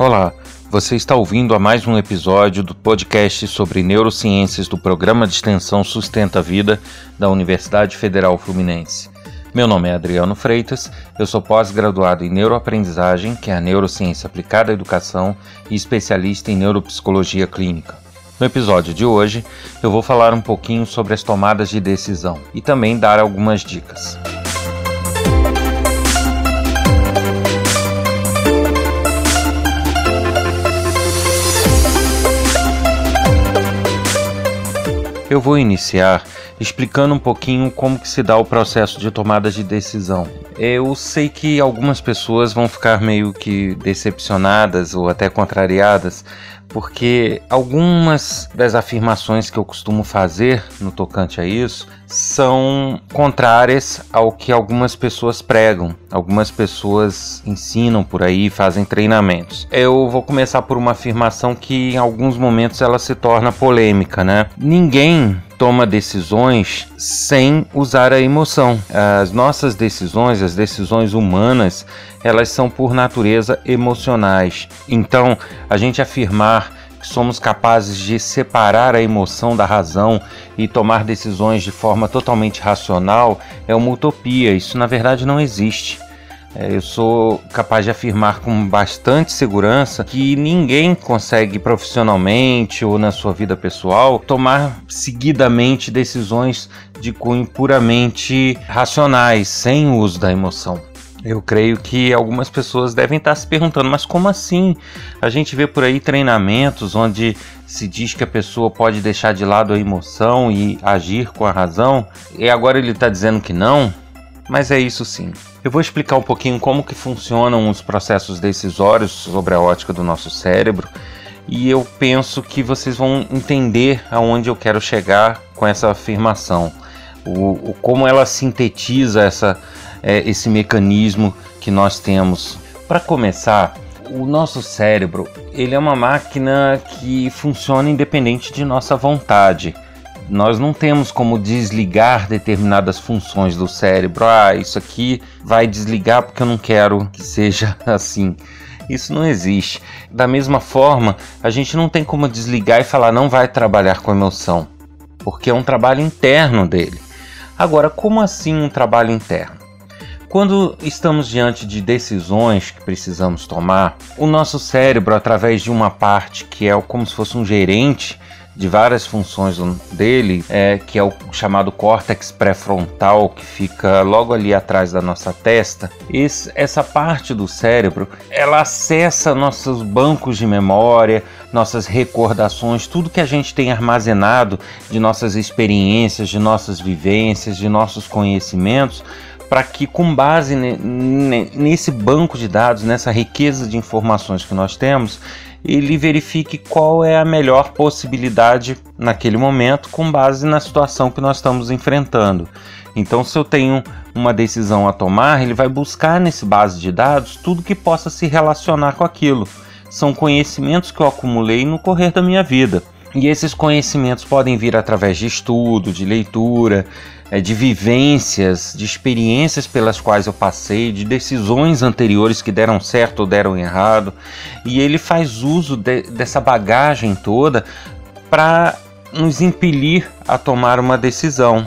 Olá, você está ouvindo a mais um episódio do podcast sobre neurociências do Programa de Extensão Sustenta a Vida da Universidade Federal Fluminense. Meu nome é Adriano Freitas, eu sou pós-graduado em neuroaprendizagem, que é a neurociência aplicada à educação, e especialista em neuropsicologia clínica. No episódio de hoje, eu vou falar um pouquinho sobre as tomadas de decisão e também dar algumas dicas. Eu vou iniciar explicando um pouquinho como que se dá o processo de tomada de decisão. Eu sei que algumas pessoas vão ficar meio que decepcionadas ou até contrariadas, porque algumas das afirmações que eu costumo fazer no tocante a isso são contrárias ao que algumas pessoas pregam, algumas pessoas ensinam por aí, fazem treinamentos. Eu vou começar por uma afirmação que em alguns momentos ela se torna polêmica, né? Ninguém toma decisões sem usar a emoção. As nossas decisões, as decisões humanas, elas são por natureza emocionais. Então, a gente afirmar que somos capazes de separar a emoção da razão e tomar decisões de forma totalmente racional é uma utopia. Isso na verdade não existe. É, eu sou capaz de afirmar com bastante segurança que ninguém consegue profissionalmente ou na sua vida pessoal tomar seguidamente decisões de cunho puramente racionais, sem o uso da emoção. Eu creio que algumas pessoas devem estar se perguntando, mas como assim? A gente vê por aí treinamentos onde se diz que a pessoa pode deixar de lado a emoção e agir com a razão, e agora ele está dizendo que não? Mas é isso sim. Eu vou explicar um pouquinho como que funcionam os processos decisórios sobre a ótica do nosso cérebro e eu penso que vocês vão entender aonde eu quero chegar com essa afirmação, o, o como ela sintetiza essa, é, esse mecanismo que nós temos. Para começar, o nosso cérebro ele é uma máquina que funciona independente de nossa vontade nós não temos como desligar determinadas funções do cérebro. Ah, isso aqui vai desligar porque eu não quero que seja assim. Isso não existe. Da mesma forma, a gente não tem como desligar e falar não vai trabalhar com emoção, porque é um trabalho interno dele. Agora, como assim um trabalho interno? Quando estamos diante de decisões que precisamos tomar, o nosso cérebro, através de uma parte que é como se fosse um gerente, de várias funções dele, é, que é o chamado córtex pré-frontal, que fica logo ali atrás da nossa testa. Esse, essa parte do cérebro, ela acessa nossos bancos de memória, nossas recordações, tudo que a gente tem armazenado de nossas experiências, de nossas vivências, de nossos conhecimentos, para que, com base nesse banco de dados, nessa riqueza de informações que nós temos, ele verifique qual é a melhor possibilidade naquele momento com base na situação que nós estamos enfrentando. Então, se eu tenho uma decisão a tomar, ele vai buscar nesse base de dados tudo que possa se relacionar com aquilo. São conhecimentos que eu acumulei no correr da minha vida. E esses conhecimentos podem vir através de estudo, de leitura, é, de vivências, de experiências pelas quais eu passei, de decisões anteriores que deram certo ou deram errado, e ele faz uso de, dessa bagagem toda para nos impelir a tomar uma decisão.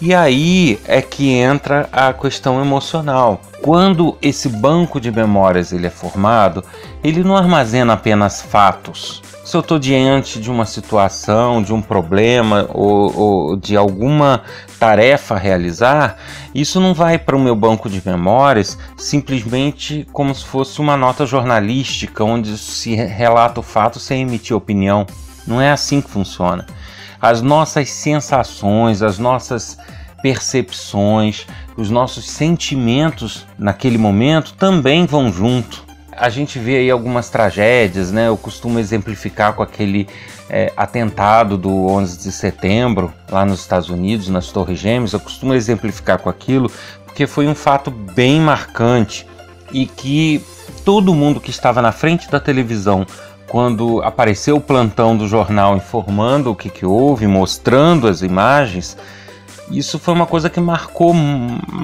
E aí é que entra a questão emocional. Quando esse banco de memórias ele é formado, ele não armazena apenas fatos, se eu estou diante de uma situação, de um problema ou, ou, de alguma tarefa a realizar, isso não vai para o meu banco de memórias simplesmente como se fosse uma nota jornalística onde se relata o fato sem emitir opinião. Não é assim que funciona. As nossas sensações, as nossas percepções, os nossos sentimentos naquele momento também vão junto a gente vê aí algumas tragédias, né? Eu costumo exemplificar com aquele é, atentado do 11 de setembro lá nos Estados Unidos, nas Torres Gêmeas. Eu costumo exemplificar com aquilo porque foi um fato bem marcante e que todo mundo que estava na frente da televisão quando apareceu o plantão do jornal informando o que, que houve, mostrando as imagens, Isso foi uma coisa que marcou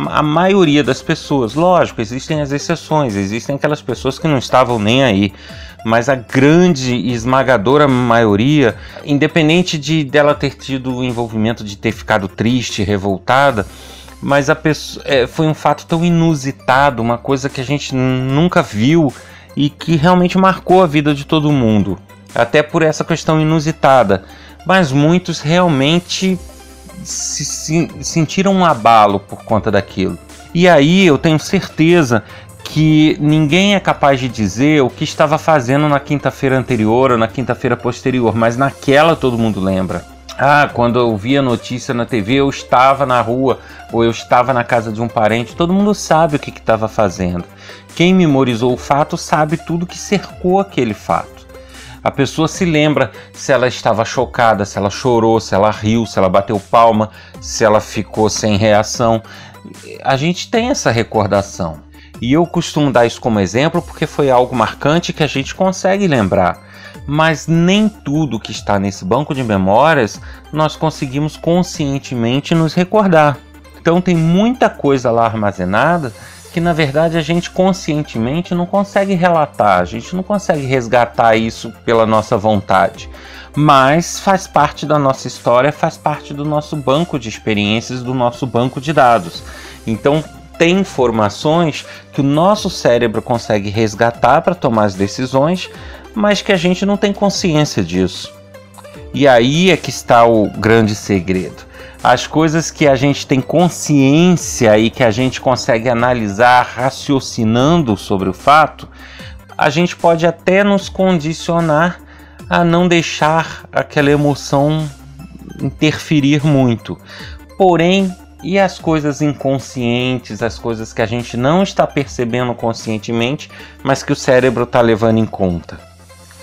a maioria das pessoas. Lógico, existem as exceções, existem aquelas pessoas que não estavam nem aí. Mas a grande e esmagadora maioria, independente de dela ter tido o envolvimento de ter ficado triste, revoltada, mas a pessoa, é, foi um fato tão inusitado, uma coisa que a gente nunca viu e que realmente marcou a vida de todo mundo, até por essa questão inusitada. Mas muitos realmente se, se sentiram um abalo por conta daquilo. E aí eu tenho certeza que ninguém é capaz de dizer o que estava fazendo na quinta-feira anterior ou na quinta-feira posterior, mas naquela todo mundo lembra. Ah, quando eu vi a notícia na TV, eu estava na rua ou eu estava na casa de um parente, todo mundo sabe o que estava fazendo. Quem memorizou o fato sabe tudo que cercou aquele fato. A pessoa se lembra se ela estava chocada, se ela chorou, se ela riu, se ela bateu palma, se ela ficou sem reação. A gente tem essa recordação. E eu costumo dar isso como exemplo porque foi algo marcante que a gente consegue lembrar. Mas nem tudo que está nesse banco de memórias nós conseguimos conscientemente nos recordar. Então tem muita coisa lá armazenada que na verdade a gente conscientemente não consegue relatar, a gente não consegue resgatar isso pela nossa vontade, mas faz parte da nossa história, faz parte do nosso banco de experiências, do nosso banco de dados. Então tem informações que o nosso cérebro consegue resgatar para tomar as decisões, mas que a gente não tem consciência disso. E aí é que está o grande segredo as coisas que a gente tem consciência e que a gente consegue analisar raciocinando sobre o fato, a gente pode até nos condicionar a não deixar aquela emoção interferir muito. Porém, e as coisas inconscientes, as coisas que a gente não está percebendo conscientemente, mas que o cérebro está levando em conta?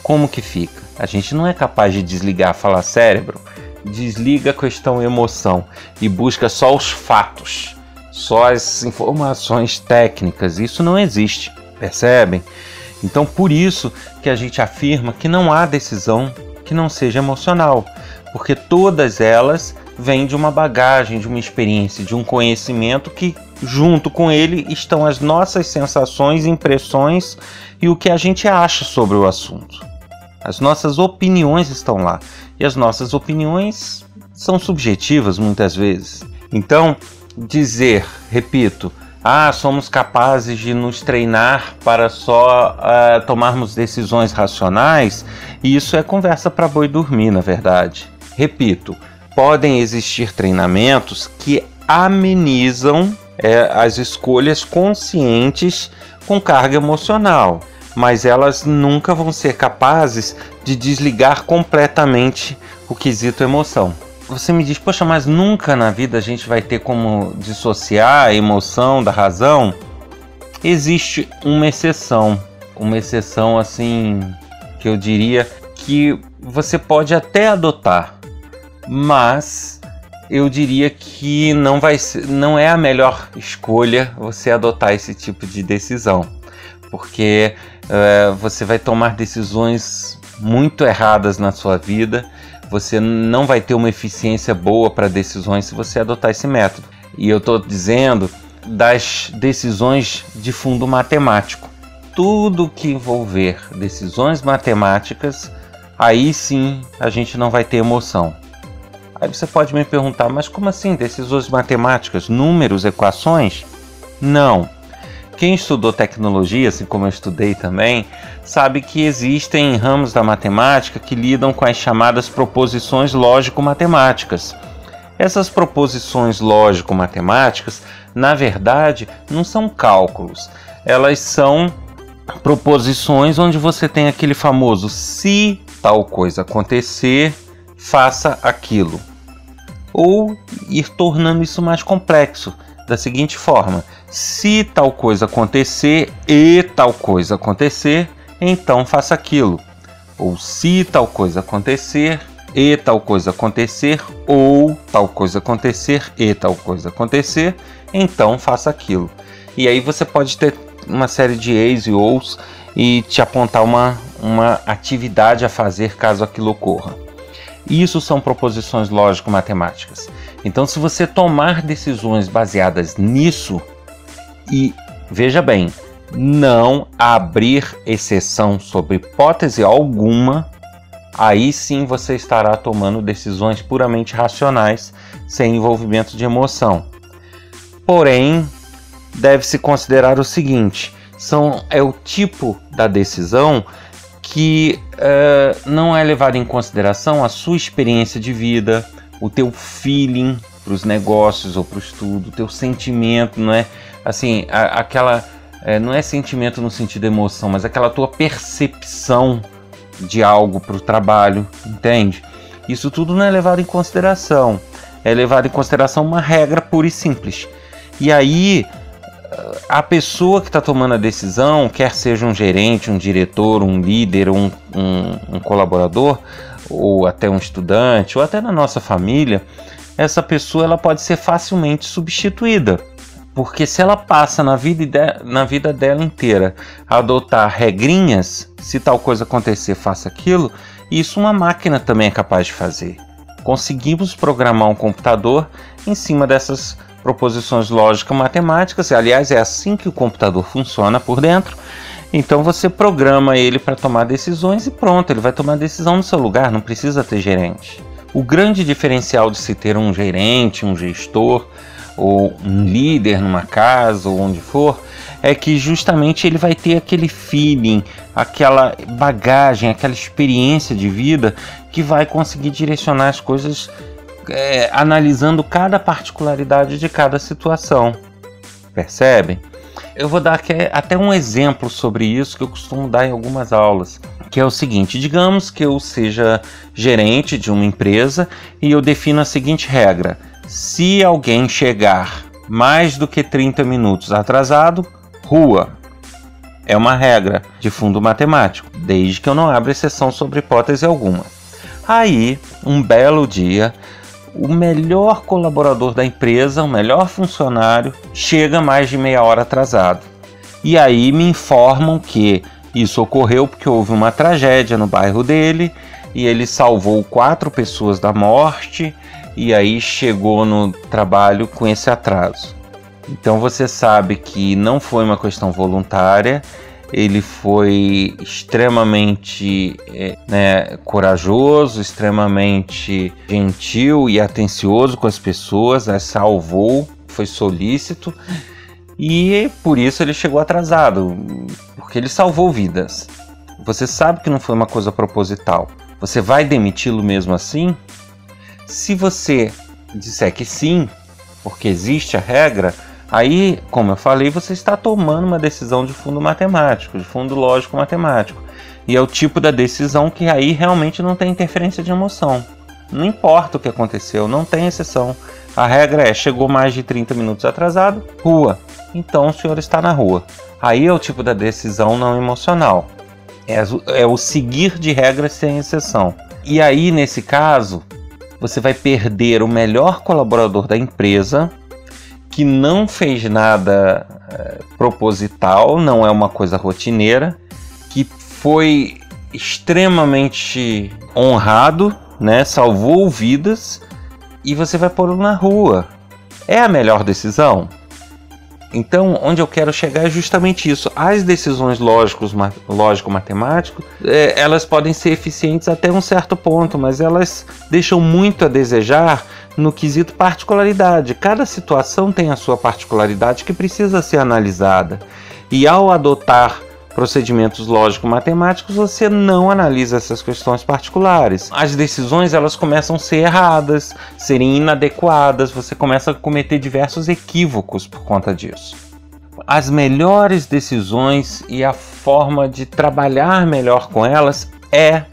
Como que fica? A gente não é capaz de desligar, falar cérebro, desliga a questão emoção e busca só os fatos, só as informações técnicas. Isso não existe, percebem? Então, por isso que a gente afirma que não há decisão que não seja emocional, porque todas elas vêm de uma bagagem, de uma experiência, de um conhecimento que, junto com ele, estão as nossas sensações, impressões e o que a gente acha sobre o assunto. As nossas opiniões estão lá. E as nossas opiniões são subjetivas muitas vezes. Então, dizer, repito, ah, somos capazes de nos treinar para só uh, tomarmos decisões racionais, isso é conversa para boi dormir, na verdade. Repito, podem existir treinamentos que amenizam é, as escolhas conscientes com carga emocional mas elas nunca vão ser capazes de desligar completamente o quesito emoção. Você me diz, poxa, mas nunca na vida a gente vai ter como dissociar a emoção da razão? Existe uma exceção, uma exceção assim que eu diria que você pode até adotar, mas eu diria que não vai não é a melhor escolha você adotar esse tipo de decisão, porque é, você vai tomar decisões muito erradas na sua vida, você não vai ter uma eficiência boa para decisões se você adotar esse método. E eu estou dizendo das decisões de fundo matemático. Tudo que envolver decisões matemáticas, aí sim a gente não vai ter emoção. Aí você pode me perguntar, mas como assim decisões matemáticas, números, equações? Não quem estudou tecnologia, assim como eu estudei também, sabe que existem ramos da matemática que lidam com as chamadas proposições lógico-matemáticas. Essas proposições lógico-matemáticas, na verdade, não são cálculos, elas são proposições onde você tem aquele famoso se tal coisa acontecer, faça aquilo. Ou ir tornando isso mais complexo da seguinte forma: se tal coisa acontecer e tal coisa acontecer, então faça aquilo. Ou se tal coisa acontecer e tal coisa acontecer, ou tal coisa acontecer e tal coisa acontecer, então faça aquilo. E aí você pode ter uma série de eis e ous e te apontar uma, uma atividade a fazer caso aquilo ocorra. Isso são proposições lógico-matemáticas. Então, se você tomar decisões baseadas nisso, e veja bem, não abrir exceção sobre hipótese alguma, aí sim você estará tomando decisões puramente racionais, sem envolvimento de emoção. Porém, deve-se considerar o seguinte: são, é o tipo da decisão que uh, não é levado em consideração a sua experiência de vida, o teu feeling para os negócios ou para o estudo, o teu sentimento, não é? Assim, a, aquela. É, não é sentimento no sentido de emoção, mas aquela tua percepção de algo para o trabalho, entende? Isso tudo não é levado em consideração. É levado em consideração uma regra pura e simples. E aí, a pessoa que está tomando a decisão, quer seja um gerente, um diretor, um líder, um, um, um colaborador, ou até um estudante, ou até na nossa família, essa pessoa ela pode ser facilmente substituída. Porque se ela passa na vida, na vida dela inteira a adotar regrinhas, se tal coisa acontecer, faça aquilo, isso uma máquina também é capaz de fazer. Conseguimos programar um computador em cima dessas proposições lógicas matemáticas, aliás, é assim que o computador funciona por dentro. Então você programa ele para tomar decisões e pronto, ele vai tomar decisão no seu lugar, não precisa ter gerente. O grande diferencial de se ter um gerente, um gestor ou um líder numa casa ou onde for, é que justamente ele vai ter aquele feeling, aquela bagagem, aquela experiência de vida que vai conseguir direcionar as coisas é, analisando cada particularidade de cada situação. Percebem? Eu vou dar até um exemplo sobre isso que eu costumo dar em algumas aulas, que é o seguinte: digamos que eu seja gerente de uma empresa e eu defino a seguinte regra: se alguém chegar mais do que 30 minutos atrasado, rua. É uma regra de fundo matemático, desde que eu não abra exceção sobre hipótese alguma. Aí, um belo dia, o melhor colaborador da empresa, o melhor funcionário, chega mais de meia hora atrasado. E aí me informam que isso ocorreu porque houve uma tragédia no bairro dele e ele salvou quatro pessoas da morte e aí chegou no trabalho com esse atraso. Então você sabe que não foi uma questão voluntária, ele foi extremamente é, né, corajoso, extremamente gentil e atencioso com as pessoas, as salvou, foi solícito e por isso ele chegou atrasado, porque ele salvou vidas. Você sabe que não foi uma coisa proposital. Você vai demiti-lo mesmo assim? Se você disser que sim, porque existe a regra, Aí, como eu falei, você está tomando uma decisão de fundo matemático, de fundo lógico matemático. E é o tipo da decisão que aí realmente não tem interferência de emoção. Não importa o que aconteceu, não tem exceção. A regra é: chegou mais de 30 minutos atrasado, rua. Então o senhor está na rua. Aí é o tipo da decisão não emocional. É, é o seguir de regras sem exceção. E aí, nesse caso, você vai perder o melhor colaborador da empresa que não fez nada é, proposital, não é uma coisa rotineira, que foi extremamente honrado, né? Salvou vidas e você vai pôr na rua. É a melhor decisão? Então, onde eu quero chegar é justamente isso. As decisões lógico-matemáticas, é, elas podem ser eficientes até um certo ponto, mas elas deixam muito a desejar no quesito particularidade. Cada situação tem a sua particularidade que precisa ser analisada. E ao adotar procedimentos lógico-matemáticos, você não analisa essas questões particulares. As decisões elas começam a ser erradas, serem inadequadas, você começa a cometer diversos equívocos por conta disso. As melhores decisões e a forma de trabalhar melhor com elas é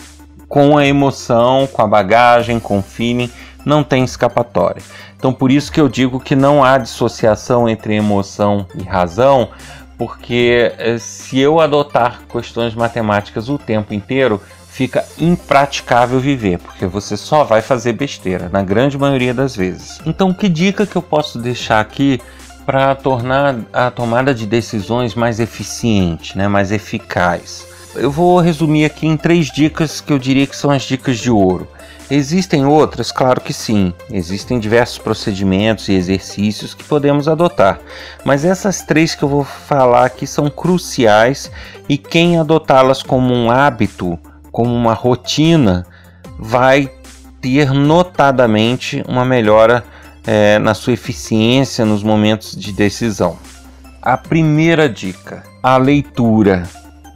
com a emoção, com a bagagem, com o feeling não tem escapatória. Então, por isso que eu digo que não há dissociação entre emoção e razão, porque eh, se eu adotar questões matemáticas o tempo inteiro, fica impraticável viver, porque você só vai fazer besteira, na grande maioria das vezes. Então, que dica que eu posso deixar aqui para tornar a tomada de decisões mais eficiente, né, mais eficaz? Eu vou resumir aqui em três dicas que eu diria que são as dicas de ouro. Existem outras? Claro que sim. Existem diversos procedimentos e exercícios que podemos adotar, mas essas três que eu vou falar aqui são cruciais e quem adotá-las como um hábito, como uma rotina, vai ter notadamente uma melhora é, na sua eficiência nos momentos de decisão. A primeira dica: a leitura.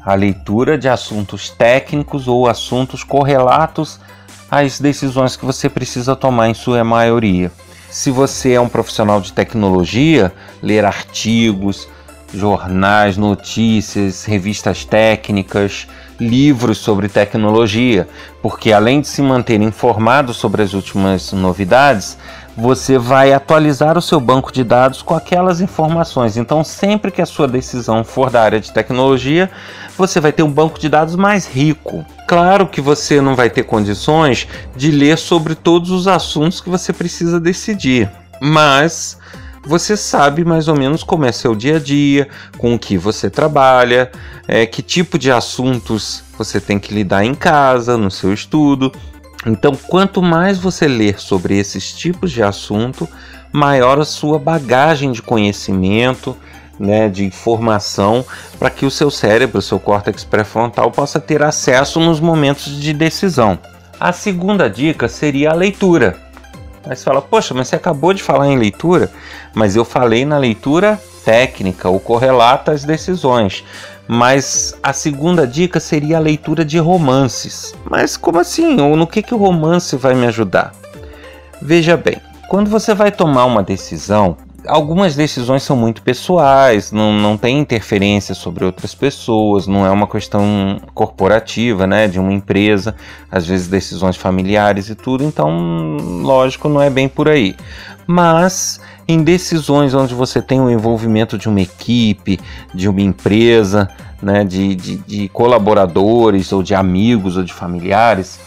A leitura de assuntos técnicos ou assuntos correlatos às decisões que você precisa tomar em sua maioria. Se você é um profissional de tecnologia, ler artigos, jornais, notícias, revistas técnicas, livros sobre tecnologia, porque além de se manter informado sobre as últimas novidades, você vai atualizar o seu banco de dados com aquelas informações. Então, sempre que a sua decisão for da área de tecnologia, você vai ter um banco de dados mais rico. Claro que você não vai ter condições de ler sobre todos os assuntos que você precisa decidir, mas você sabe mais ou menos como é seu dia a dia, com o que você trabalha, é, que tipo de assuntos você tem que lidar em casa, no seu estudo. Então, quanto mais você ler sobre esses tipos de assunto, maior a sua bagagem de conhecimento, né, de informação, para que o seu cérebro, o seu córtex pré-frontal, possa ter acesso nos momentos de decisão. A segunda dica seria a leitura. Aí você fala, poxa, mas você acabou de falar em leitura, mas eu falei na leitura técnica, o correlata às decisões. Mas a segunda dica seria a leitura de romances. Mas como assim? Ou no que, que o romance vai me ajudar? Veja bem, quando você vai tomar uma decisão, algumas decisões são muito pessoais, não, não tem interferência sobre outras pessoas, não é uma questão corporativa, né, de uma empresa, às vezes decisões familiares e tudo, então, lógico, não é bem por aí. Mas em decisões onde você tem o envolvimento de uma equipe, de uma empresa, né, de, de, de colaboradores ou de amigos ou de familiares,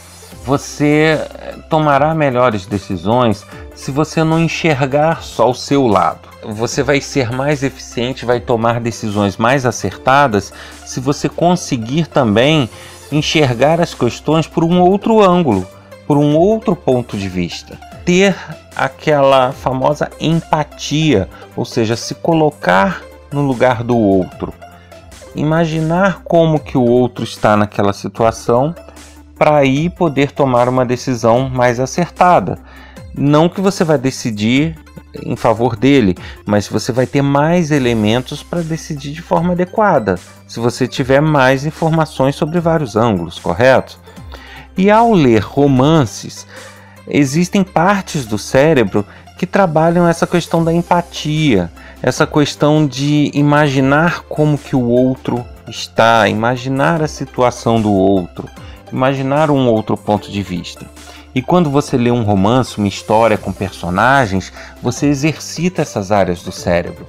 você eh, tomará melhores decisões se você não enxergar só o seu lado. Você vai ser mais eficiente, vai tomar decisões mais acertadas se você conseguir também enxergar as questões por um outro ângulo, por um outro ponto de vista. Ter aquela famosa empatia, ou seja, se colocar no lugar do outro. Imaginar como que o outro está naquela situação para aí poder tomar uma decisão mais acertada. Não que você vai decidir em favor dele, mas você vai ter mais elementos para decidir de forma adequada, se você tiver mais informações sobre vários ângulos, correto? E ao ler romances, existem partes do cérebro que trabalham essa questão da empatia, essa questão de imaginar como que o outro está, imaginar a situação do outro imaginar um outro ponto de vista. E quando você lê um romance, uma história com personagens, você exercita essas áreas do cérebro.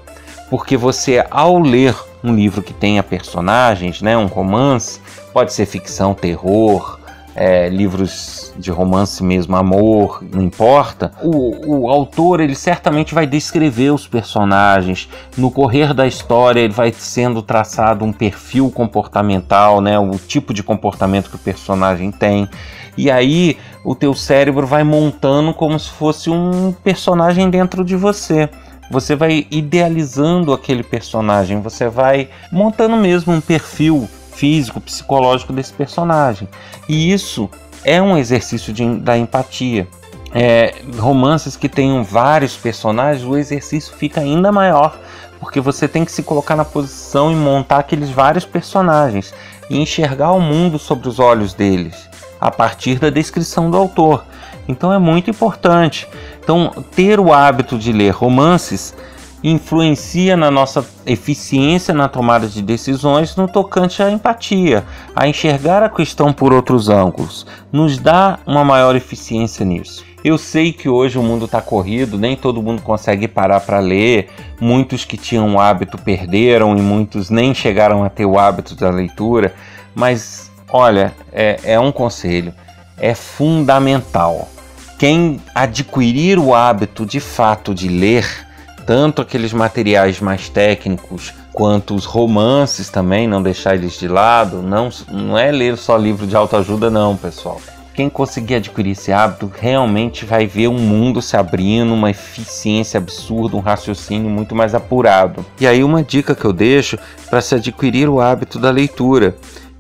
Porque você, ao ler um livro que tenha personagens, né, um romance, pode ser ficção, terror, é, livros de romance mesmo, amor, não importa. O, o autor ele certamente vai descrever os personagens. No correr da história ele vai sendo traçado um perfil comportamental, né, o tipo de comportamento que o personagem tem. E aí o teu cérebro vai montando como se fosse um personagem dentro de você. Você vai idealizando aquele personagem, você vai montando mesmo um perfil físico, psicológico desse personagem. E isso é um exercício de, da empatia. É, romances que tenham vários personagens, o exercício fica ainda maior, porque você tem que se colocar na posição e montar aqueles vários personagens e enxergar o mundo sobre os olhos deles, a partir da descrição do autor. Então é muito importante. Então, ter o hábito de ler romances influencia na nossa eficiência na tomada de decisões no tocante à empatia, a enxergar a questão por outros ângulos, nos dá uma maior eficiência nisso. Eu sei que hoje o mundo está corrido, nem todo mundo consegue parar para ler, muitos que tinham o hábito perderam e muitos nem chegaram a ter o hábito da leitura, mas olha, é, é um conselho, é fundamental. Quem adquirir o hábito de fato de ler, tanto aqueles materiais mais técnicos quanto os romances também, não deixar eles de lado. Não, não é ler só livro de autoajuda, não, pessoal. Quem conseguir adquirir esse hábito realmente vai ver um mundo se abrindo, uma eficiência absurda, um raciocínio muito mais apurado. E aí, uma dica que eu deixo para se adquirir o hábito da leitura.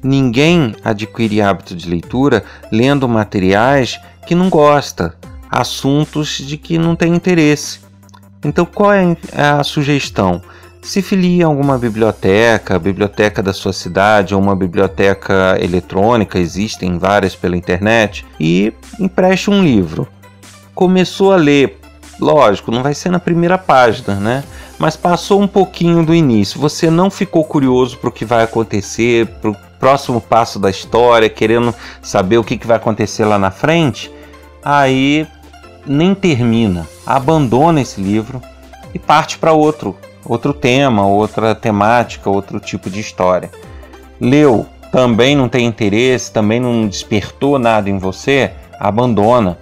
Ninguém adquire hábito de leitura lendo materiais que não gosta, assuntos de que não tem interesse. Então, qual é a sugestão? se filie a alguma biblioteca, biblioteca da sua cidade ou uma biblioteca eletrônica, existem várias pela internet, e empreste um livro. Começou a ler, lógico, não vai ser na primeira página, né? Mas passou um pouquinho do início, você não ficou curioso para o que vai acontecer, para o próximo passo da história, querendo saber o que, que vai acontecer lá na frente, aí nem termina, abandona esse livro e parte para outro, outro tema, outra temática, outro tipo de história. Leu, também não tem interesse, também não despertou nada em você, abandona.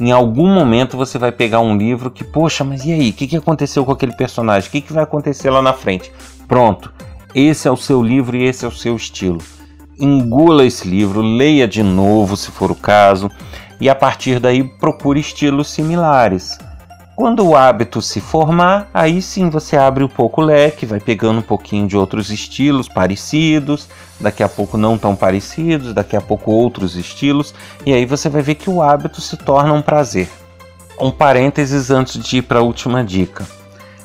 Em algum momento você vai pegar um livro que, poxa, mas e aí? O que, que aconteceu com aquele personagem? O que, que vai acontecer lá na frente? Pronto, esse é o seu livro e esse é o seu estilo. Engula esse livro, leia de novo se for o caso, e a partir daí procure estilos similares. Quando o hábito se formar, aí sim você abre um pouco o leque, vai pegando um pouquinho de outros estilos parecidos, daqui a pouco não tão parecidos, daqui a pouco outros estilos, e aí você vai ver que o hábito se torna um prazer. Um parênteses antes de ir para a última dica.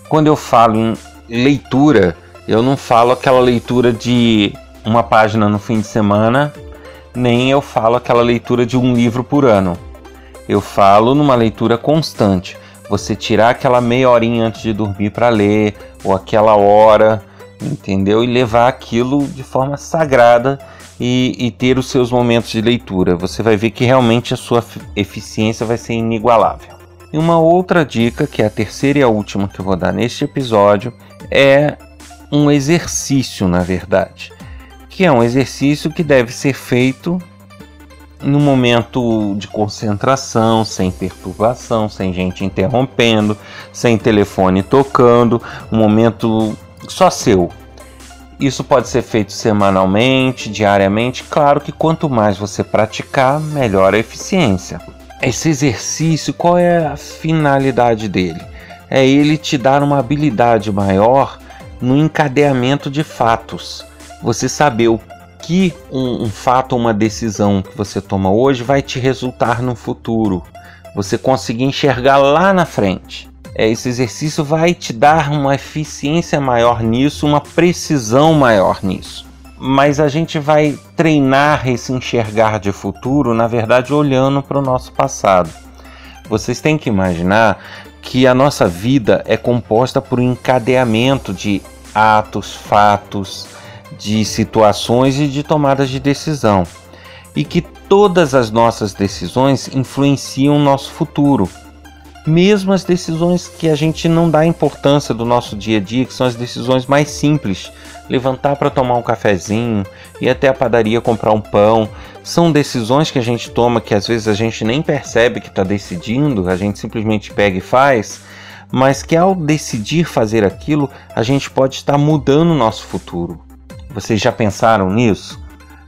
Quando eu falo em leitura, eu não falo aquela leitura de uma página no fim de semana, nem eu falo aquela leitura de um livro por ano. Eu falo numa leitura constante você tirar aquela meia horinha antes de dormir para ler, ou aquela hora, entendeu? E levar aquilo de forma sagrada e, e, ter os seus momentos de leitura. Você vai ver que realmente a sua eficiência vai ser inigualável. E uma outra dica, que é a terceira e a última que eu vou dar neste episódio, é um exercício, na verdade. Que é um exercício que deve ser feito no momento de concentração, sem perturbação, sem gente interrompendo, sem telefone tocando, um momento só seu. Isso pode ser feito semanalmente, diariamente. Claro que quanto mais você praticar, melhor a eficiência. Esse exercício, qual é a finalidade dele? É ele te dar uma habilidade maior no encadeamento de fatos. Você saber o que um, um fato, uma decisão que você toma hoje vai te resultar no futuro. Você conseguir enxergar lá na frente. É, esse exercício vai te dar uma eficiência maior nisso, uma precisão maior nisso. Mas a gente vai treinar esse enxergar de futuro, na verdade, olhando para o nosso passado. Vocês têm que imaginar que a nossa vida é composta por um encadeamento de atos, fatos, de situações e de tomadas de decisão, e que todas as nossas decisões influenciam o nosso futuro. Mesmo as decisões que a gente não dá importância do nosso dia a dia, que são as decisões mais simples, levantar para tomar um cafezinho, ir até a padaria comprar um pão, são decisões que a gente toma que às vezes a gente nem percebe que está decidindo, a gente simplesmente pega e faz, mas que ao decidir fazer aquilo, a gente pode estar mudando o nosso futuro. Vocês já pensaram nisso?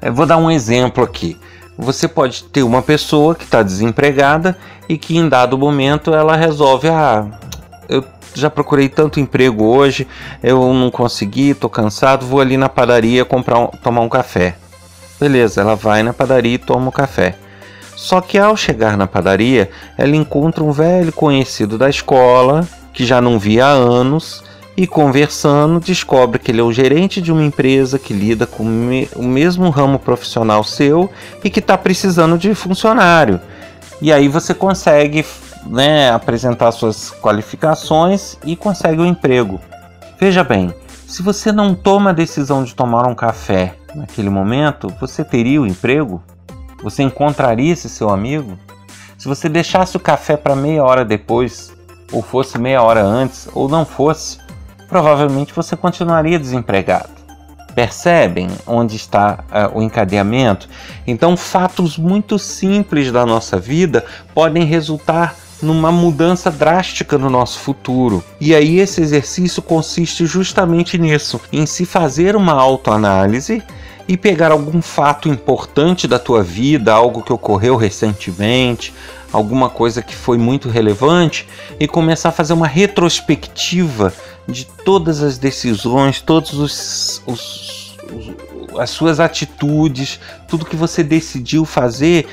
Eu vou dar um exemplo aqui. Você pode ter uma pessoa que está desempregada e que em dado momento ela resolve: ah, eu já procurei tanto emprego hoje, eu não consegui, estou cansado, vou ali na padaria comprar um, tomar um café. Beleza, ela vai na padaria e toma o um café. Só que ao chegar na padaria, ela encontra um velho conhecido da escola que já não via há anos e conversando descobre que ele é o gerente de uma empresa que lida com o mesmo ramo profissional seu e que está precisando de funcionário. E aí você consegue né, apresentar suas qualificações e consegue o um emprego. Veja bem, se você não toma a decisão de tomar um café naquele momento, você teria o emprego? Você encontraria esse seu amigo? Se você deixasse o café para meia hora depois, ou fosse meia hora antes, ou não fosse, provavelmente você continuaria desempregado. Percebem onde está uh, o encadeamento? Então, fatos muito simples da nossa vida podem resultar numa mudança drástica no nosso futuro. E aí esse exercício consiste justamente nisso, em se fazer uma autoanálise e pegar algum fato importante da tua vida, algo que ocorreu recentemente, alguma coisa que foi muito relevante e começar a fazer uma retrospectiva de todas as decisões, todos os, os, os as suas atitudes, tudo que você decidiu fazer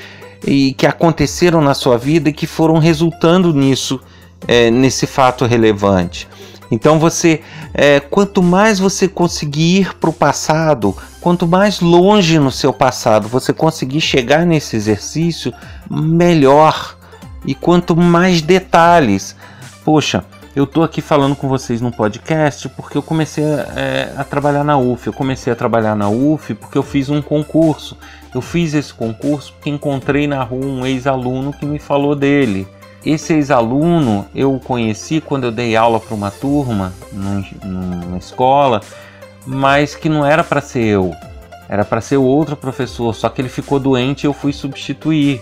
e que aconteceram na sua vida e que foram resultando nisso, é, nesse fato relevante. Então você, é, quanto mais você conseguir ir para o passado, quanto mais longe no seu passado você conseguir chegar nesse exercício, melhor. E quanto mais detalhes. Poxa, eu tô aqui falando com vocês no podcast porque eu comecei é, a trabalhar na UF. Eu comecei a trabalhar na UF porque eu fiz um concurso. Eu fiz esse concurso porque encontrei na rua um ex-aluno que me falou dele. Esse ex-aluno eu conheci quando eu dei aula para uma turma numa escola, mas que não era para ser eu, era para ser outro professor, só que ele ficou doente e eu fui substituir.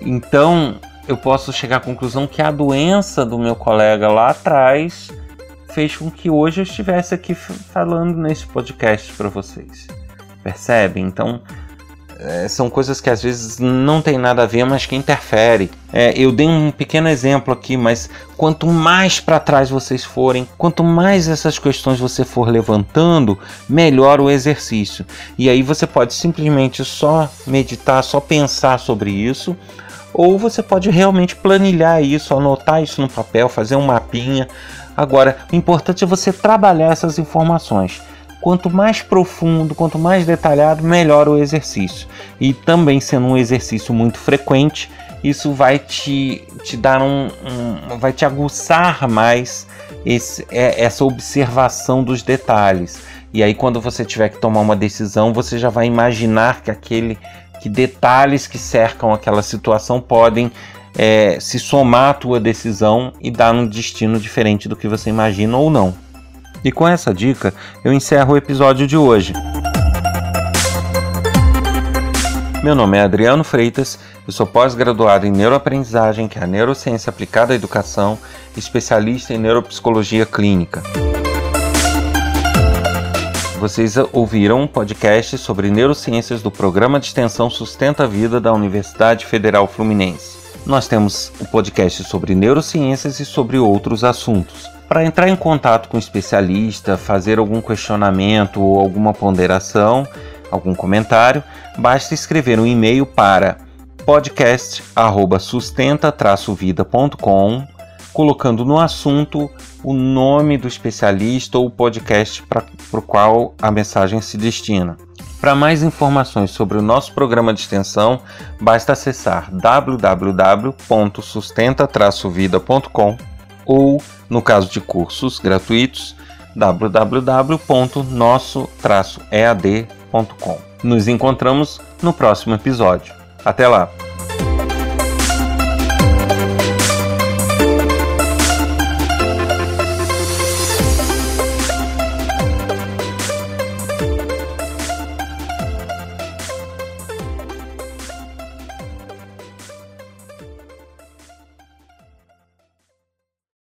Então eu posso chegar à conclusão que a doença do meu colega lá atrás fez com que hoje eu estivesse aqui falando nesse podcast para vocês. Percebem? Então é, são coisas que às vezes não tem nada a ver, mas que interfere. É, eu dei um pequeno exemplo aqui, mas quanto mais para trás vocês forem, quanto mais essas questões você for levantando, melhor o exercício. E aí você pode simplesmente só meditar, só pensar sobre isso, ou você pode realmente planilhar isso, anotar isso no papel, fazer um mapinha. Agora, o importante é você trabalhar essas informações. Quanto mais profundo, quanto mais detalhado, melhor o exercício. E também sendo um exercício muito frequente, isso vai te, te dar um, um vai te aguçar mais esse, é, essa observação dos detalhes. E aí quando você tiver que tomar uma decisão, você já vai imaginar que aquele que detalhes que cercam aquela situação podem é, se somar à tua decisão e dar um destino diferente do que você imagina ou não. E com essa dica, eu encerro o episódio de hoje. Meu nome é Adriano Freitas, eu sou pós-graduado em neuroaprendizagem, que é a neurociência aplicada à educação, especialista em neuropsicologia clínica. Vocês ouviram um podcast sobre neurociências do programa de extensão Sustenta a Vida da Universidade Federal Fluminense. Nós temos o podcast sobre neurociências e sobre outros assuntos. Para entrar em contato com o especialista, fazer algum questionamento ou alguma ponderação, algum comentário, basta escrever um e-mail para podcast@sustenta-vida.com, colocando no assunto o nome do especialista ou podcast para o qual a mensagem se destina. Para mais informações sobre o nosso programa de extensão, basta acessar www.sustenta-vida.com ou, no caso de cursos gratuitos, www.nosso-ead.com. Nos encontramos no próximo episódio. Até lá!